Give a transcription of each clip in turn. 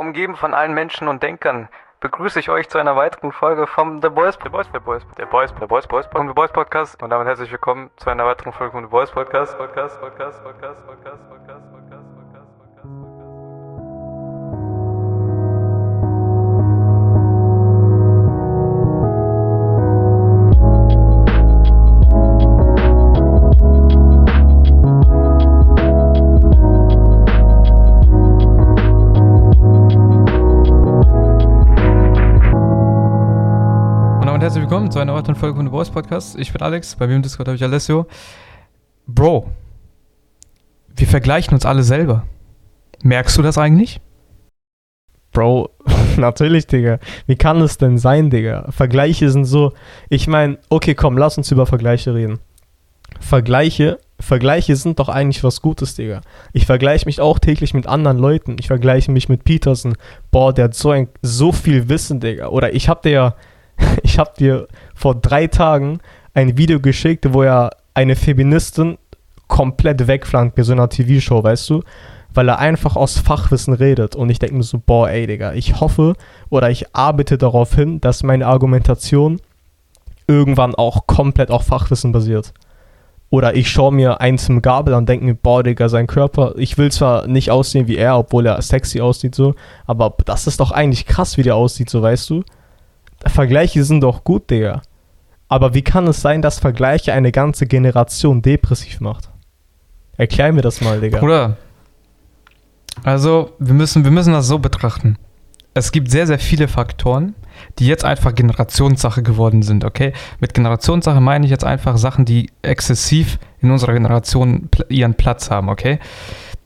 umgeben von allen Menschen und Denkern, begrüße ich euch zu einer weiteren Folge vom The Boys, The Boys, The Boys, The Boys, The Boys, Boys, The Boys Podcast. Und damit herzlich willkommen zu einer weiteren Folge vom The Boys Podcast, Podcast, Podcast, Podcast, Podcast, Podcast. Herzlich willkommen zu einer weiteren Folge von The Boys Podcast. Ich bin Alex, bei mir im Discord habe ich Alessio. Bro, wir vergleichen uns alle selber. Merkst du das eigentlich? Bro, natürlich, Digga. Wie kann es denn sein, Digga? Vergleiche sind so. Ich meine, okay, komm, lass uns über Vergleiche reden. Vergleiche, Vergleiche sind doch eigentlich was Gutes, Digga. Ich vergleiche mich auch täglich mit anderen Leuten. Ich vergleiche mich mit Peterson. Boah, der hat so ein so viel Wissen, Digga. Oder ich hab dir ja, ich hab dir vor drei Tagen ein Video geschickt, wo er eine Feministin komplett wegflankt bei so einer TV-Show, weißt du? weil er einfach aus Fachwissen redet. Und ich denke mir so, boah, ey, Digga, ich hoffe oder ich arbeite darauf hin, dass meine Argumentation irgendwann auch komplett auf Fachwissen basiert. Oder ich schaue mir eins im Gabel an und denke mir, boah, Digga, sein Körper, ich will zwar nicht aussehen wie er, obwohl er sexy aussieht so, aber das ist doch eigentlich krass, wie der aussieht, so, weißt du? Vergleiche sind doch gut, Digga. Aber wie kann es sein, dass Vergleiche eine ganze Generation depressiv macht? Erklär mir das mal, Digga. Bruder, also wir müssen, wir müssen das so betrachten. Es gibt sehr, sehr viele Faktoren, die jetzt einfach Generationssache geworden sind, okay? Mit Generationssache meine ich jetzt einfach Sachen, die exzessiv in unserer Generation ihren Platz haben, okay?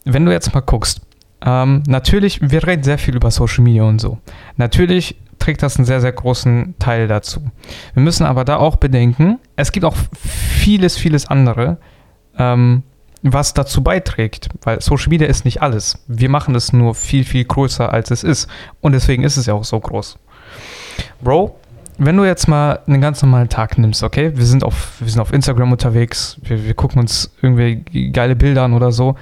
Wenn du jetzt mal guckst, ähm, natürlich, wir reden sehr viel über Social Media und so. Natürlich trägt das einen sehr, sehr großen Teil dazu. Wir müssen aber da auch bedenken, es gibt auch vieles, vieles andere, ähm, was dazu beiträgt, weil Social Media ist nicht alles. Wir machen es nur viel, viel größer, als es ist. Und deswegen ist es ja auch so groß. Bro, wenn du jetzt mal einen ganz normalen Tag nimmst, okay? Wir sind auf, wir sind auf Instagram unterwegs, wir, wir gucken uns irgendwie geile Bilder an oder so.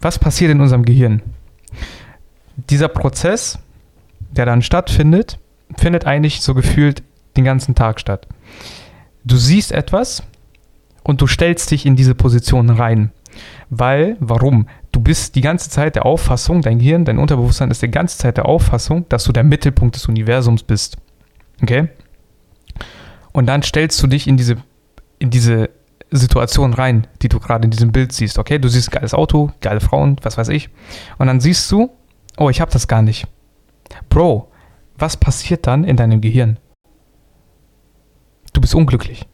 Was passiert in unserem Gehirn? Dieser Prozess, der dann stattfindet, findet eigentlich so gefühlt den ganzen Tag statt. Du siehst etwas, und du stellst dich in diese Position rein. Weil, warum? Du bist die ganze Zeit der Auffassung, dein Gehirn, dein Unterbewusstsein ist die ganze Zeit der Auffassung, dass du der Mittelpunkt des Universums bist. Okay? Und dann stellst du dich in diese, in diese Situation rein, die du gerade in diesem Bild siehst. Okay? Du siehst geiles Auto, geile Frauen, was weiß ich. Und dann siehst du, oh, ich habe das gar nicht. Bro, was passiert dann in deinem Gehirn? Du bist unglücklich.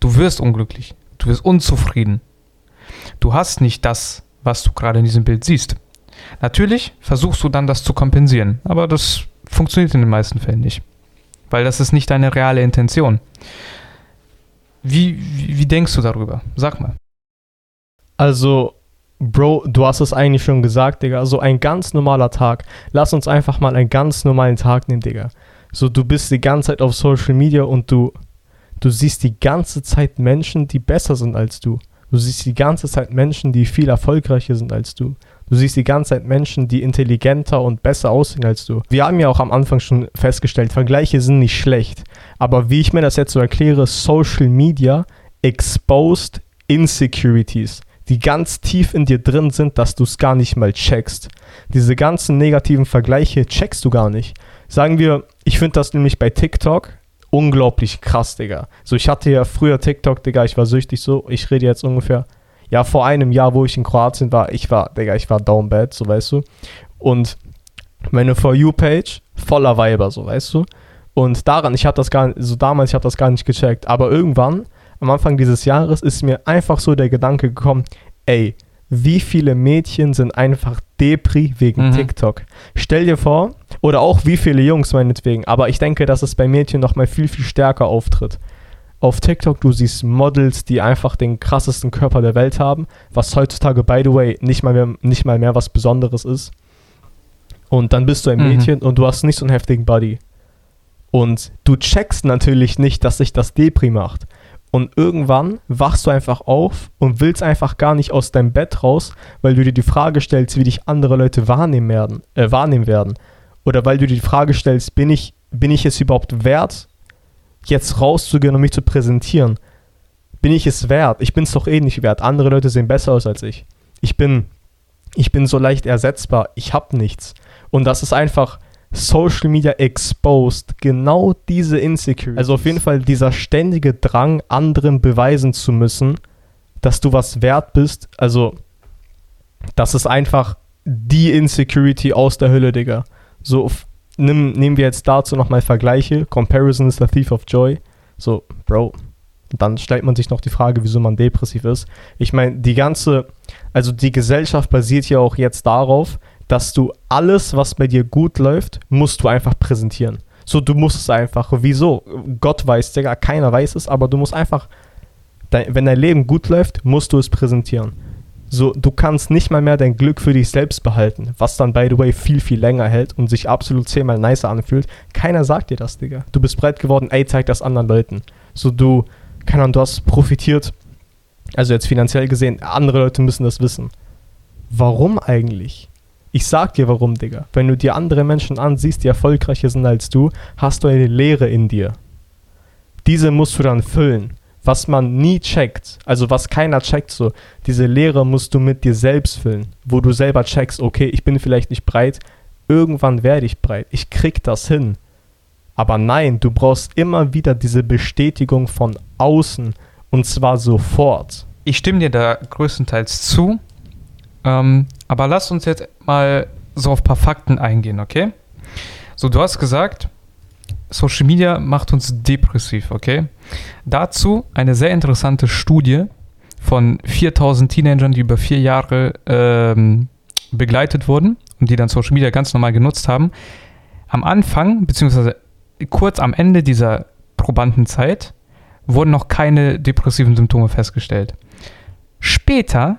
Du wirst unglücklich. Du wirst unzufrieden. Du hast nicht das, was du gerade in diesem Bild siehst. Natürlich versuchst du dann das zu kompensieren, aber das funktioniert in den meisten Fällen nicht. Weil das ist nicht deine reale Intention. Wie, wie, wie denkst du darüber? Sag mal. Also, Bro, du hast es eigentlich schon gesagt, Digga. So ein ganz normaler Tag. Lass uns einfach mal einen ganz normalen Tag nehmen, Digga. So, du bist die ganze Zeit auf Social Media und du Du siehst die ganze Zeit Menschen, die besser sind als du. Du siehst die ganze Zeit Menschen, die viel erfolgreicher sind als du. Du siehst die ganze Zeit Menschen, die intelligenter und besser aussehen als du. Wir haben ja auch am Anfang schon festgestellt, Vergleiche sind nicht schlecht. Aber wie ich mir das jetzt so erkläre, Social Media exposed Insecurities, die ganz tief in dir drin sind, dass du es gar nicht mal checkst. Diese ganzen negativen Vergleiche checkst du gar nicht. Sagen wir, ich finde das nämlich bei TikTok unglaublich krass, Digga. So, ich hatte ja früher TikTok, Digga, ich war süchtig so. Ich rede jetzt ungefähr, ja, vor einem Jahr, wo ich in Kroatien war, ich war, Digga, ich war down bad, so weißt du. Und meine For You-Page voller Weiber, so weißt du. Und daran, ich habe das gar nicht, so damals, ich habe das gar nicht gecheckt. Aber irgendwann, am Anfang dieses Jahres, ist mir einfach so der Gedanke gekommen, ey, wie viele Mädchen sind einfach Depri wegen Mhm. TikTok? Stell dir vor, oder auch wie viele Jungs meinetwegen, aber ich denke, dass es bei Mädchen nochmal viel, viel stärker auftritt. Auf TikTok, du siehst Models, die einfach den krassesten Körper der Welt haben, was heutzutage, by the way, nicht mal mehr, nicht mal mehr was Besonderes ist. Und dann bist du ein Mhm. Mädchen und du hast nicht so einen heftigen Body. Und du checkst natürlich nicht, dass sich das Depri macht. Und irgendwann wachst du einfach auf und willst einfach gar nicht aus deinem Bett raus, weil du dir die Frage stellst, wie dich andere Leute wahrnehmen werden. Äh, wahrnehmen werden. Oder weil du dir die Frage stellst, bin ich, bin ich es überhaupt wert, jetzt rauszugehen und mich zu präsentieren? Bin ich es wert? Ich bin es doch eh nicht wert. Andere Leute sehen besser aus als ich. Ich bin, ich bin so leicht ersetzbar. Ich habe nichts. Und das ist einfach Social Media exposed genau diese Insecurity. Also auf jeden Fall dieser ständige Drang, anderen beweisen zu müssen, dass du was wert bist. Also, das ist einfach die Insecurity aus der Hölle, Digga. So, nimm, nehmen wir jetzt dazu nochmal Vergleiche. Comparison is the thief of joy. So, Bro. Dann stellt man sich noch die Frage, wieso man depressiv ist. Ich meine, die ganze, also die Gesellschaft basiert ja auch jetzt darauf, dass du alles, was bei dir gut läuft, musst du einfach präsentieren. So, du musst es einfach. Wieso? Gott weiß, Digga, keiner weiß es, aber du musst einfach, dein, wenn dein Leben gut läuft, musst du es präsentieren. So, du kannst nicht mal mehr dein Glück für dich selbst behalten, was dann, by the way, viel, viel länger hält und sich absolut zehnmal nicer anfühlt. Keiner sagt dir das, Digga. Du bist breit geworden, ey, zeig das anderen Leuten. So, du, keine Ahnung, du hast profitiert, also jetzt finanziell gesehen, andere Leute müssen das wissen. Warum eigentlich? Ich sag dir warum, Digga. Wenn du dir andere Menschen ansiehst, die erfolgreicher sind als du, hast du eine Leere in dir. Diese musst du dann füllen. Was man nie checkt, also was keiner checkt, so, diese Leere musst du mit dir selbst füllen, wo du selber checkst, okay, ich bin vielleicht nicht breit, irgendwann werde ich breit, ich krieg das hin. Aber nein, du brauchst immer wieder diese Bestätigung von außen und zwar sofort. Ich stimme dir da größtenteils zu. Ähm, aber lass uns jetzt mal so auf ein paar Fakten eingehen, okay? So, du hast gesagt, Social Media macht uns depressiv, okay? Dazu eine sehr interessante Studie von 4000 Teenagern, die über vier Jahre ähm, begleitet wurden und die dann Social Media ganz normal genutzt haben. Am Anfang, beziehungsweise kurz am Ende dieser Probandenzeit, wurden noch keine depressiven Symptome festgestellt. Später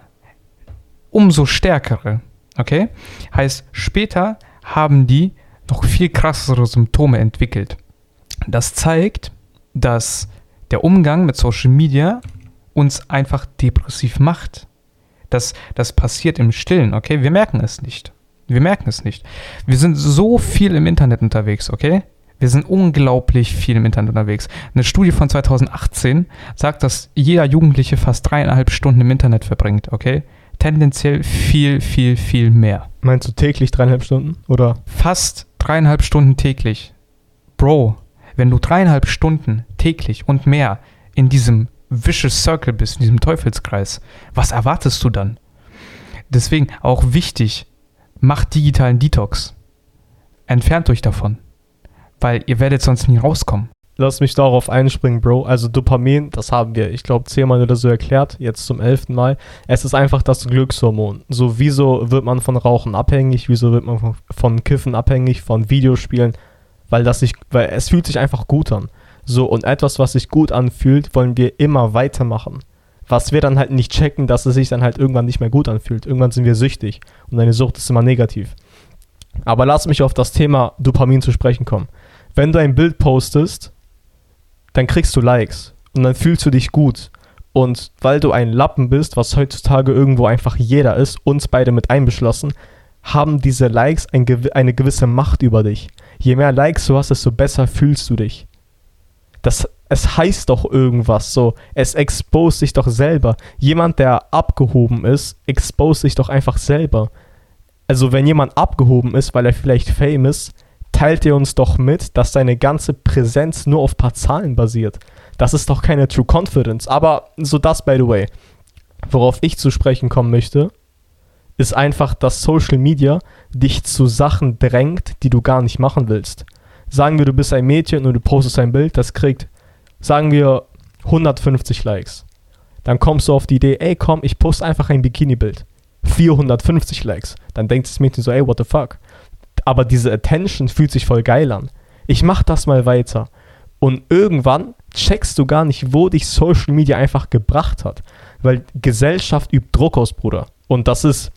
umso stärkere. Okay? Heißt, später haben die noch viel krassere Symptome entwickelt. Das zeigt, dass der Umgang mit Social Media uns einfach depressiv macht. Das, das passiert im Stillen, okay? Wir merken es nicht. Wir merken es nicht. Wir sind so viel im Internet unterwegs, okay? Wir sind unglaublich viel im Internet unterwegs. Eine Studie von 2018 sagt, dass jeder Jugendliche fast dreieinhalb Stunden im Internet verbringt, okay? Tendenziell viel, viel, viel mehr. Meinst du täglich dreieinhalb Stunden? Oder? Fast dreieinhalb Stunden täglich. Bro, wenn du dreieinhalb Stunden täglich und mehr in diesem Vicious Circle bist, in diesem Teufelskreis, was erwartest du dann? Deswegen auch wichtig, macht digitalen Detox. Entfernt euch davon, weil ihr werdet sonst nie rauskommen lass mich darauf einspringen, Bro. Also Dopamin, das haben wir, ich glaube, zehnmal oder so erklärt, jetzt zum elften Mal. Es ist einfach das Glückshormon. So, wieso wird man von Rauchen abhängig? Wieso wird man von, von Kiffen abhängig? Von Videospielen? Weil das sich, weil es fühlt sich einfach gut an. So, und etwas, was sich gut anfühlt, wollen wir immer weitermachen. Was wir dann halt nicht checken, dass es sich dann halt irgendwann nicht mehr gut anfühlt. Irgendwann sind wir süchtig. Und eine Sucht ist immer negativ. Aber lass mich auf das Thema Dopamin zu sprechen kommen. Wenn du ein Bild postest, dann kriegst du Likes und dann fühlst du dich gut. Und weil du ein Lappen bist, was heutzutage irgendwo einfach jeder ist, uns beide mit einbeschlossen, haben diese Likes ein, eine gewisse Macht über dich. Je mehr Likes du hast, desto besser fühlst du dich. Das, es heißt doch irgendwas so. Es expose sich doch selber. Jemand, der abgehoben ist, expose sich doch einfach selber. Also wenn jemand abgehoben ist, weil er vielleicht famous, teilt er uns doch mit, dass seine ganze Präsenz nur auf paar Zahlen basiert. Das ist doch keine True Confidence. Aber so das, by the way. Worauf ich zu sprechen kommen möchte, ist einfach, dass Social Media dich zu Sachen drängt, die du gar nicht machen willst. Sagen wir, du bist ein Mädchen und du postest ein Bild, das kriegt, sagen wir, 150 Likes. Dann kommst du auf die Idee, ey komm, ich poste einfach ein Bikini-Bild. 450 Likes. Dann denkt das Mädchen so, ey, what the fuck? Aber diese Attention fühlt sich voll geil an. Ich mach das mal weiter. Und irgendwann checkst du gar nicht, wo dich Social Media einfach gebracht hat. Weil Gesellschaft übt Druck aus, Bruder. Und das ist,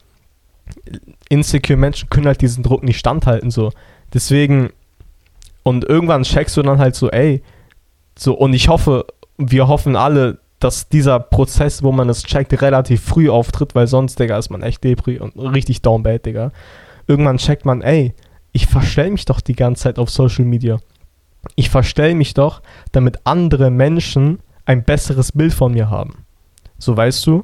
insecure Menschen können halt diesen Druck nicht standhalten, so. Deswegen, und irgendwann checkst du dann halt so, ey, so, und ich hoffe, wir hoffen alle, dass dieser Prozess, wo man es checkt, relativ früh auftritt, weil sonst, Digga, ist man echt Depri und richtig down bad, Digga. Irgendwann checkt man, ey, ich verstell mich doch die ganze Zeit auf Social Media. Ich verstell mich doch, damit andere Menschen ein besseres Bild von mir haben. So weißt du?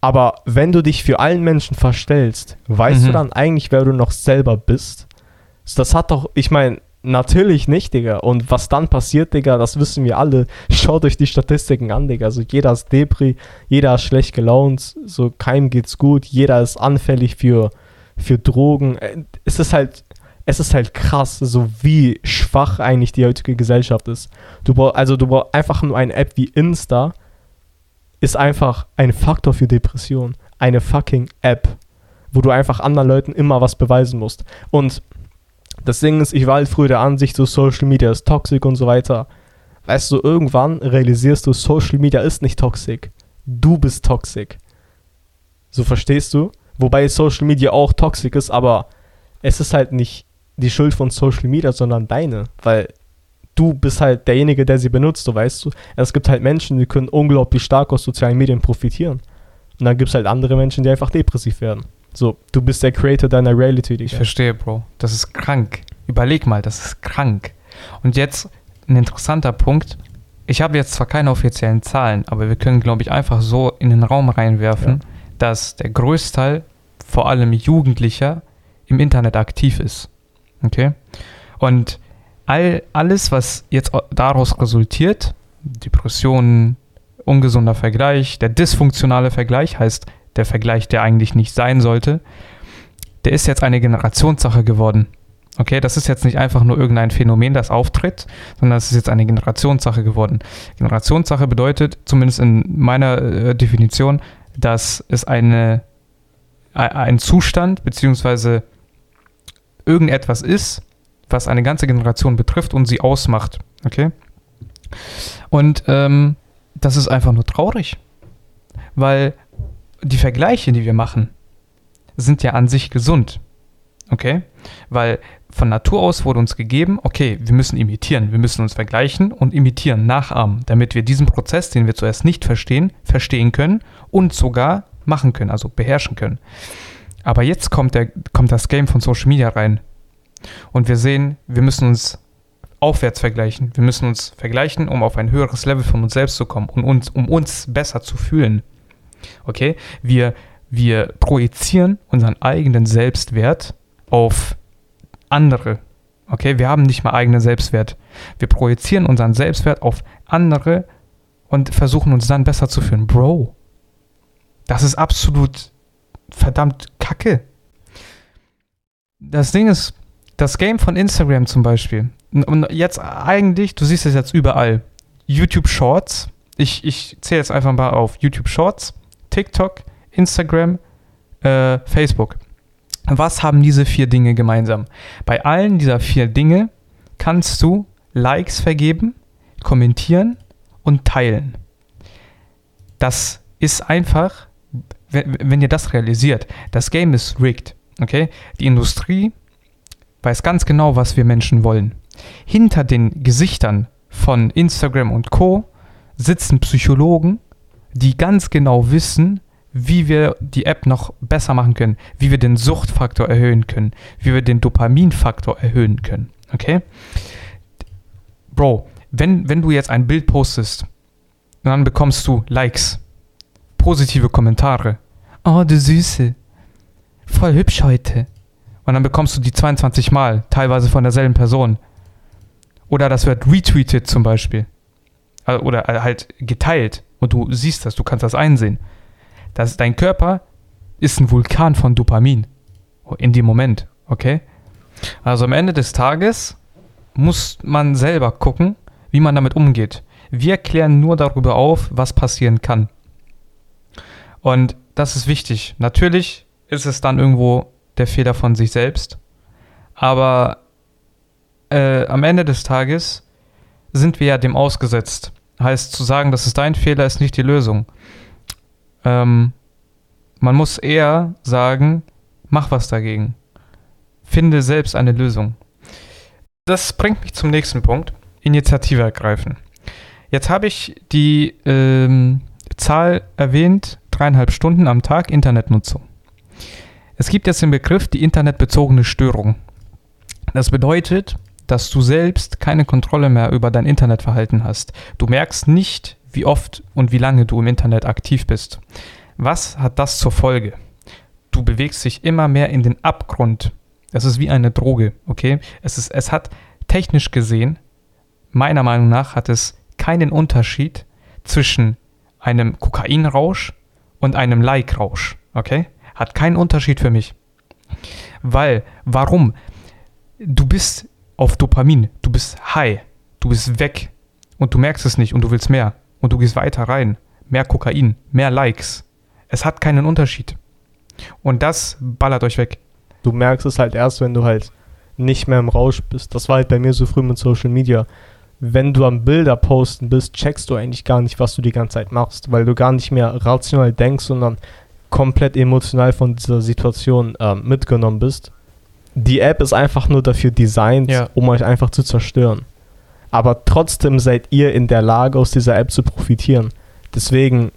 Aber wenn du dich für allen Menschen verstellst, weißt Mhm. du dann eigentlich, wer du noch selber bist? Das hat doch, ich meine, natürlich nicht, Digga. Und was dann passiert, Digga, das wissen wir alle. Schaut euch die Statistiken an, Digga. Also jeder ist Depri, jeder ist schlecht gelaunt, so keinem geht's gut, jeder ist anfällig für, für Drogen. Äh, Es ist halt, es ist halt krass, so wie schwach eigentlich die heutige Gesellschaft ist. Du brauchst, also du brauchst einfach nur eine App wie Insta, ist einfach ein Faktor für Depression. Eine fucking App, wo du einfach anderen Leuten immer was beweisen musst. Und das Ding ist, ich war halt früher der Ansicht, so Social Media ist toxisch und so weiter. Weißt du, irgendwann realisierst du, Social Media ist nicht toxisch. Du bist toxisch. So verstehst du? Wobei Social Media auch toxisch ist, aber es ist halt nicht die Schuld von Social Media, sondern deine. Weil du bist halt derjenige, der sie benutzt, so weißt du. Es gibt halt Menschen, die können unglaublich stark aus sozialen Medien profitieren. Und dann gibt es halt andere Menschen, die einfach depressiv werden. So, du bist der Creator deiner Reality, Ich Digga. verstehe, Bro. Das ist krank. Überleg mal, das ist krank. Und jetzt ein interessanter Punkt. Ich habe jetzt zwar keine offiziellen Zahlen, aber wir können, glaube ich, einfach so in den Raum reinwerfen, dass der Größteil, vor allem Jugendlicher, im Internet aktiv ist. Okay? Und all, alles, was jetzt daraus resultiert, Depressionen, ungesunder Vergleich, der dysfunktionale Vergleich heißt der Vergleich, der eigentlich nicht sein sollte, der ist jetzt eine Generationssache geworden. Okay, das ist jetzt nicht einfach nur irgendein Phänomen, das auftritt, sondern es ist jetzt eine Generationssache geworden. Generationssache bedeutet, zumindest in meiner äh, Definition, dass es eine, ein- ein Zustand beziehungsweise irgendetwas ist, was eine ganze Generation betrifft und sie ausmacht. Okay? Und ähm, das ist einfach nur traurig, weil die Vergleiche, die wir machen, sind ja an sich gesund. Okay? Weil von Natur aus wurde uns gegeben, okay, wir müssen imitieren, wir müssen uns vergleichen und imitieren, nachahmen, damit wir diesen Prozess, den wir zuerst nicht verstehen, verstehen können und sogar machen können, also beherrschen können. Aber jetzt kommt, der, kommt das Game von Social Media rein. Und wir sehen, wir müssen uns aufwärts vergleichen. Wir müssen uns vergleichen, um auf ein höheres Level von uns selbst zu kommen und uns, um uns besser zu fühlen. Okay? Wir, wir projizieren unseren eigenen Selbstwert auf andere. Okay? Wir haben nicht mal eigenen Selbstwert. Wir projizieren unseren Selbstwert auf andere und versuchen uns dann besser zu fühlen. Bro, das ist absolut verdammt kacke. Das Ding ist, das Game von Instagram zum Beispiel, und jetzt eigentlich, du siehst es jetzt überall, YouTube Shorts, ich, ich zähle jetzt einfach mal auf YouTube Shorts, TikTok, Instagram, äh, Facebook. Was haben diese vier Dinge gemeinsam? Bei allen dieser vier Dinge kannst du Likes vergeben, kommentieren und teilen. Das ist einfach, wenn, ihr das realisiert, das Game ist rigged, okay? Die Industrie weiß ganz genau, was wir Menschen wollen. Hinter den Gesichtern von Instagram und Co. sitzen Psychologen, die ganz genau wissen, wie wir die App noch besser machen können, wie wir den Suchtfaktor erhöhen können, wie wir den Dopaminfaktor erhöhen können. Okay? Bro, wenn, wenn du jetzt ein Bild postest, dann bekommst du Likes, positive Kommentare. Oh, du Süße. Voll hübsch heute. Und dann bekommst du die 22 Mal, teilweise von derselben Person. Oder das wird retweetet zum Beispiel. Oder äh, halt geteilt. Und du siehst das, du kannst das einsehen. Das, dein Körper ist ein Vulkan von Dopamin. In dem Moment, okay? Also am Ende des Tages muss man selber gucken, wie man damit umgeht. Wir klären nur darüber auf, was passieren kann. Und das ist wichtig. Natürlich ist es dann irgendwo der Fehler von sich selbst. Aber äh, am Ende des Tages sind wir ja dem ausgesetzt. Heißt, zu sagen, das ist dein Fehler, ist nicht die Lösung. Ähm, man muss eher sagen, mach was dagegen. Finde selbst eine Lösung. Das bringt mich zum nächsten Punkt. Initiative ergreifen. Jetzt habe ich die ähm, Zahl erwähnt, dreieinhalb Stunden am Tag Internetnutzung. Es gibt jetzt den Begriff die internetbezogene Störung. Das bedeutet, dass du selbst keine Kontrolle mehr über dein Internetverhalten hast. Du merkst nicht, wie oft und wie lange du im Internet aktiv bist. Was hat das zur Folge? Du bewegst dich immer mehr in den Abgrund. Das ist wie eine Droge, okay? Es, ist, es hat technisch gesehen, meiner Meinung nach, hat es keinen Unterschied zwischen einem Kokainrausch und einem Like-Rausch, okay? Hat keinen Unterschied für mich. Weil, warum? Du bist auf Dopamin, du bist high, du bist weg und du merkst es nicht und du willst mehr und du gehst weiter rein. Mehr Kokain, mehr Likes. Es hat keinen Unterschied. Und das ballert euch weg. Du merkst es halt erst, wenn du halt nicht mehr im Rausch bist. Das war halt bei mir so früh mit Social Media. Wenn du am Bilder posten bist, checkst du eigentlich gar nicht, was du die ganze Zeit machst, weil du gar nicht mehr rational denkst, sondern komplett emotional von dieser Situation ähm, mitgenommen bist. Die App ist einfach nur dafür designt, Ja. um euch einfach zu zerstören. Aber trotzdem seid ihr in der Lage, aus dieser App zu profitieren. Deswegen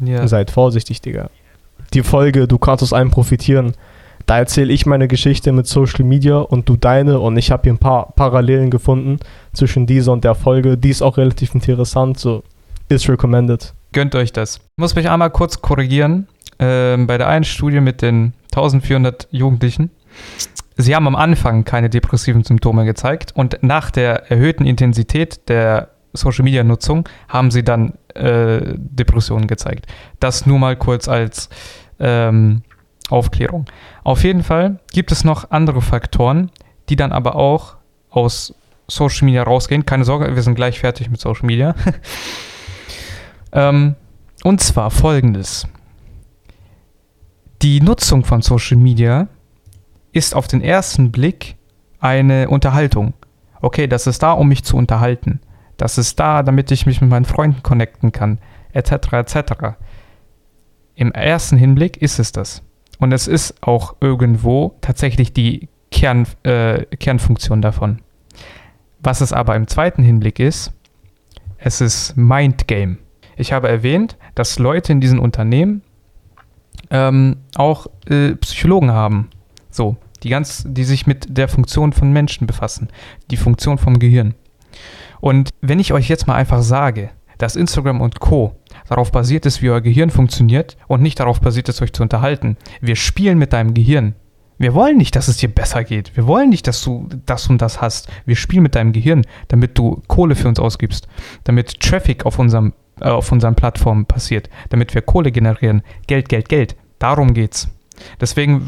Ja. Seid vorsichtig, Digga. Die Folge, du kannst aus einem profitieren. Da erzähle ich meine Geschichte mit Social Media und du deine und ich habe hier ein paar Parallelen gefunden zwischen dieser und der Folge. Die ist auch relativ interessant, so ist recommended. Gönnt euch das. Ich muss mich einmal kurz korrigieren. Ähm, bei der einen Studie mit den 1400 Jugendlichen. Sie haben am Anfang keine depressiven Symptome gezeigt und nach der erhöhten Intensität der Social Media Nutzung haben sie dann äh, Depressionen gezeigt. Das nur mal kurz als ähm, Aufklärung. Auf jeden Fall gibt es noch andere Faktoren, die dann aber auch aus Social Media rausgehen. Keine Sorge, wir sind gleich fertig mit Social Media. ähm, und zwar folgendes. Die Nutzung von Social Media ist auf den ersten Blick eine Unterhaltung. Okay, das ist da, um mich zu unterhalten. Das ist da, damit ich mich mit meinen Freunden connecten kann, etc. etc. Im ersten Hinblick ist es das. Und es ist auch irgendwo tatsächlich die Kern, äh, Kernfunktion davon. Was es aber im zweiten Hinblick ist, es ist Mindgame. Ich habe erwähnt, dass Leute in diesen Unternehmen ähm, auch äh, Psychologen haben. So, die ganz, die sich mit der Funktion von Menschen befassen, die Funktion vom Gehirn. Und wenn ich euch jetzt mal einfach sage, dass Instagram und Co. darauf basiert ist, wie euer Gehirn funktioniert und nicht darauf basiert ist, euch zu unterhalten. Wir spielen mit deinem Gehirn. Wir wollen nicht, dass es dir besser geht. Wir wollen nicht, dass du das und das hast. Wir spielen mit deinem Gehirn, damit du Kohle für uns ausgibst, damit Traffic auf unserem äh, auf unseren Plattformen passiert, damit wir Kohle generieren. Geld, Geld, Geld. Darum geht's. Deswegen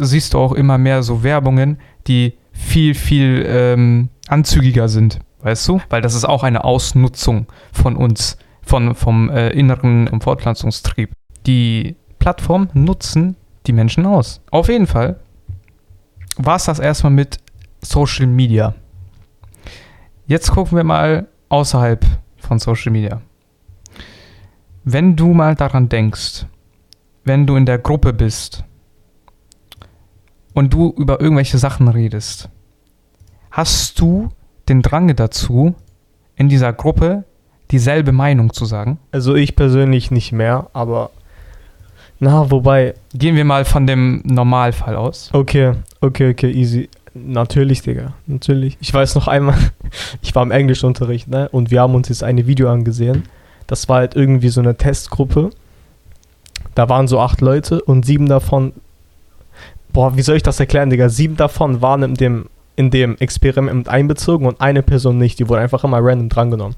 siehst du auch immer mehr so Werbungen, die viel, viel ähm, anzügiger sind. Weißt du? Weil das ist auch eine Ausnutzung von uns, von, vom äh, inneren Fortpflanzungstrieb. Die Plattformen nutzen die Menschen aus. Auf jeden Fall war es das erstmal mit Social Media. Jetzt gucken wir mal außerhalb von Social Media. Wenn du mal daran denkst, wenn du in der Gruppe bist und du über irgendwelche Sachen redest, hast du den Drang dazu, in dieser Gruppe dieselbe Meinung zu sagen? Also ich persönlich nicht mehr, aber na, wobei, Gehen wir mal von dem Normalfall aus. okay, okay, okay, easy. Natürlich, Digga, natürlich. Ich weiß noch einmal, ich war im Englischunterricht, ne, und wir haben uns jetzt eine Video angesehen. Das war halt irgendwie so eine Testgruppe. Da waren so acht Leute und sieben davon, boah, wie soll ich das erklären, Digga? Sieben davon waren in dem, in dem Experiment einbezogen und eine Person nicht. Die wurde einfach immer random drangenommen.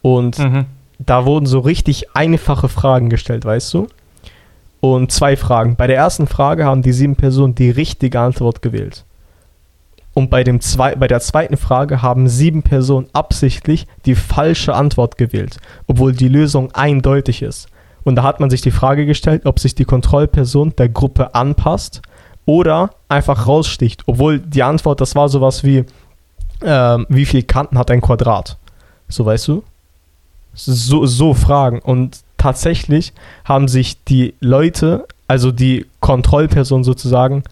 Und Mhm. da wurden so richtig einfache Fragen gestellt, weißt du? Und zwei Fragen. Bei der ersten Frage haben die sieben Personen die richtige Antwort gewählt. Und bei, dem zwei, bei der zweiten Frage haben sieben Personen absichtlich die falsche Antwort gewählt, obwohl die Lösung eindeutig ist. Und da hat man sich die Frage gestellt, ob sich die Kontrollperson der Gruppe anpasst oder einfach raussticht, obwohl die Antwort, das war sowas wie, ähm, wie viele Kanten hat ein Quadrat? So weißt du? So, so Fragen. Und tatsächlich haben sich die Leute, also die Kontrollperson sozusagen,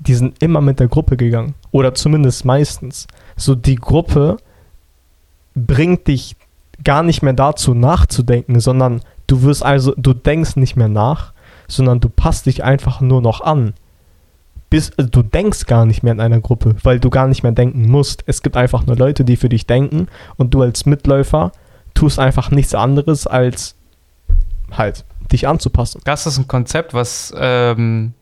die sind immer mit der Gruppe gegangen. Oder zumindest meistens. So die Gruppe bringt dich gar nicht mehr dazu nachzudenken, sondern du wirst also, du denkst nicht mehr nach, sondern du passt dich einfach nur noch an. Bis, also du denkst gar nicht mehr in einer Gruppe, weil du gar nicht mehr denken musst. Es gibt einfach nur Leute, die für dich denken und du als Mitläufer tust einfach nichts anderes als halt dich anzupassen. Das ist ein Konzept, was ähm,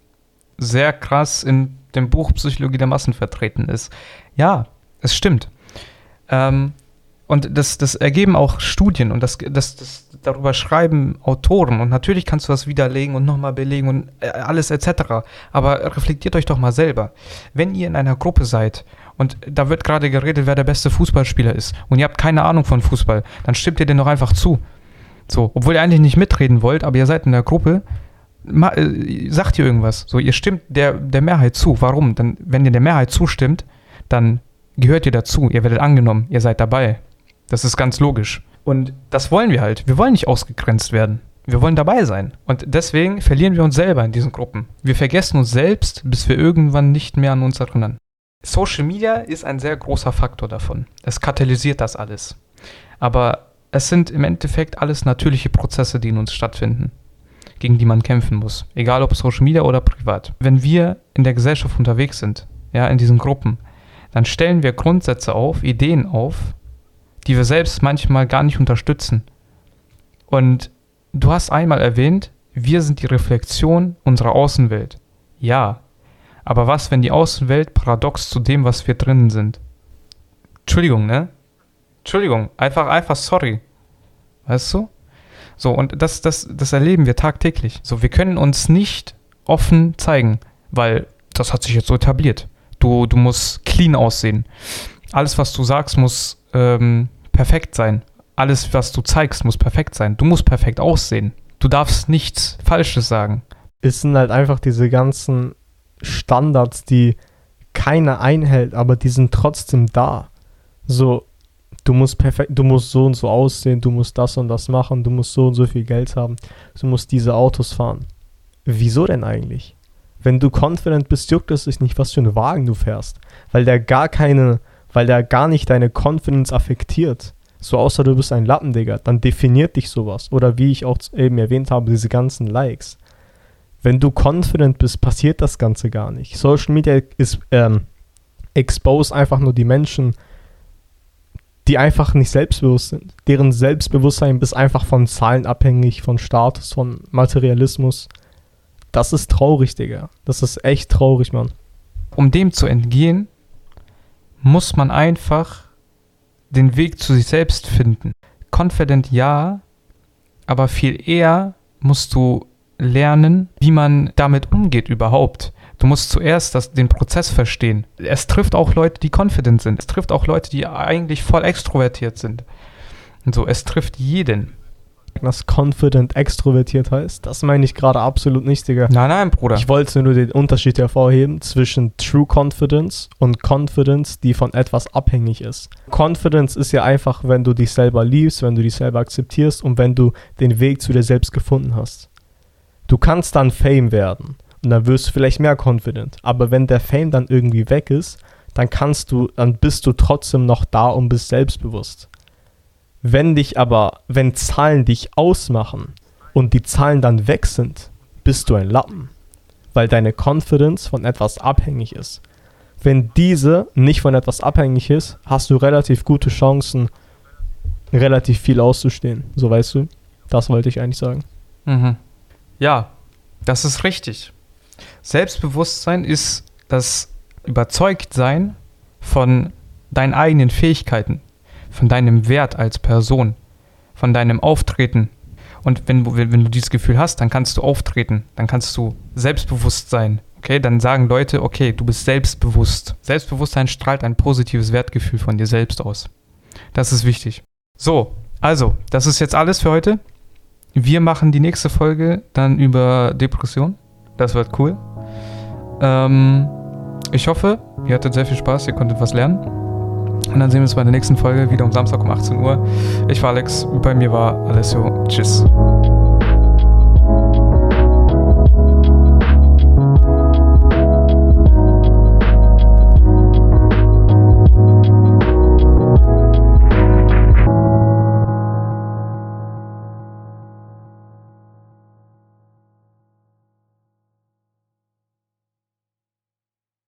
sehr krass in dem Buch Psychologie der Massen vertreten ist. Ja, es stimmt. Ähm, und das, das ergeben auch Studien und das, das, das darüber schreiben Autoren. Und natürlich kannst du das widerlegen und nochmal belegen und äh, alles etc. Aber reflektiert euch doch mal selber. Wenn ihr in einer Gruppe seid und da wird gerade geredet, wer der beste Fußballspieler ist und ihr habt keine Ahnung von Fußball, dann stimmt ihr den doch einfach zu. So, obwohl ihr eigentlich nicht mitreden wollt, aber ihr seid in der Gruppe, ma, äh, sagt ihr irgendwas. So, ihr stimmt der, der Mehrheit zu. Warum? Dann, wenn ihr der Mehrheit zustimmt, dann gehört ihr dazu, ihr werdet angenommen, ihr seid dabei. Das ist ganz logisch. Und das wollen wir halt. Wir wollen nicht ausgegrenzt werden. Wir wollen dabei sein. Und deswegen verlieren wir uns selber in diesen Gruppen. Wir vergessen uns selbst, bis wir irgendwann nicht mehr an uns erinnern. Social Media ist ein sehr großer Faktor davon. Es katalysiert das alles. Aber es sind im Endeffekt alles natürliche Prozesse, die in uns stattfinden, gegen die man kämpfen muss. Egal ob Social Media oder privat. Wenn wir in der Gesellschaft unterwegs sind, ja, in diesen Gruppen, dann stellen wir Grundsätze auf, Ideen auf, die wir selbst manchmal gar nicht unterstützen. Und du hast einmal erwähnt, wir sind die Reflexion unserer Außenwelt. Ja, aber was, wenn die Außenwelt paradox zu dem, was wir drinnen sind? Entschuldigung, ne? Entschuldigung, einfach, einfach sorry. Weißt du? So, und das, das, das erleben wir tagtäglich. So, wir können uns nicht offen zeigen, weil das hat sich jetzt so etabliert. Du, du musst clean aussehen. Alles, was du sagst, muss ähm, perfekt sein. Alles, was du zeigst, muss perfekt sein. Du musst perfekt aussehen. Du darfst nichts Falsches sagen. Es sind halt einfach diese ganzen Standards, die keiner einhält, aber die sind trotzdem da. So, du musst perfekt, du musst so und so aussehen, du musst das und das machen, du musst so und so viel Geld haben, du musst diese Autos fahren. Wieso denn eigentlich? Wenn du confident bist, juckt es sich nicht, was für einen Wagen du fährst, weil der gar keine weil der gar nicht deine Confidence affektiert. So außer du bist ein Lappen, Digga, dann definiert dich sowas. Oder wie ich auch eben erwähnt habe, diese ganzen Likes. Wenn du confident bist, passiert das Ganze gar nicht. Social Media ist ähm, expose einfach nur die Menschen, die einfach nicht selbstbewusst sind. Deren Selbstbewusstsein ist einfach von Zahlen abhängig, von Status, von Materialismus. Das ist traurig, Digga. Das ist echt traurig, Mann. Um dem zu entgehen, muss man einfach den Weg zu sich selbst finden. Confident ja, aber viel eher musst du lernen, wie man damit umgeht überhaupt. Du musst zuerst das, den Prozess verstehen. Es trifft auch Leute, die confident sind. Es trifft auch Leute, die eigentlich voll extrovertiert sind. Und so, es trifft jeden was confident extrovertiert heißt. Das meine ich gerade absolut nicht, Digga. Nein, nein, Bruder. Ich wollte nur den Unterschied hervorheben zwischen True Confidence und Confidence, die von etwas abhängig ist. Confidence ist ja einfach, wenn du dich selber liebst, wenn du dich selber akzeptierst und wenn du den Weg zu dir selbst gefunden hast. Du kannst dann Fame werden und dann wirst du vielleicht mehr confident. Aber wenn der Fame dann irgendwie weg ist, dann kannst du, dann bist du trotzdem noch da und bist selbstbewusst. Wenn dich aber, wenn Zahlen dich ausmachen und die Zahlen dann weg sind, bist du ein Lappen, weil deine Confidence von etwas abhängig ist. Wenn diese nicht von etwas abhängig ist, hast du relativ gute Chancen, relativ viel auszustehen. So weißt du? Das wollte ich eigentlich sagen. Mhm. Ja, das ist richtig. Selbstbewusstsein ist das Überzeugtsein von deinen eigenen Fähigkeiten von deinem Wert als Person, von deinem Auftreten. Und wenn, wenn du dieses Gefühl hast, dann kannst du auftreten, dann kannst du selbstbewusst sein. Okay, dann sagen Leute, okay, du bist selbstbewusst. Selbstbewusstsein strahlt ein positives Wertgefühl von dir selbst aus. Das ist wichtig. So, also, das ist jetzt alles für heute. Wir machen die nächste Folge dann über Depression. Das wird cool. Ähm, ich hoffe, ihr hattet sehr viel Spaß, ihr konntet was lernen. Und dann sehen wir uns bei der nächsten Folge wieder um Samstag um 18 Uhr. Ich war Alex, bei mir war Alessio. Tschüss.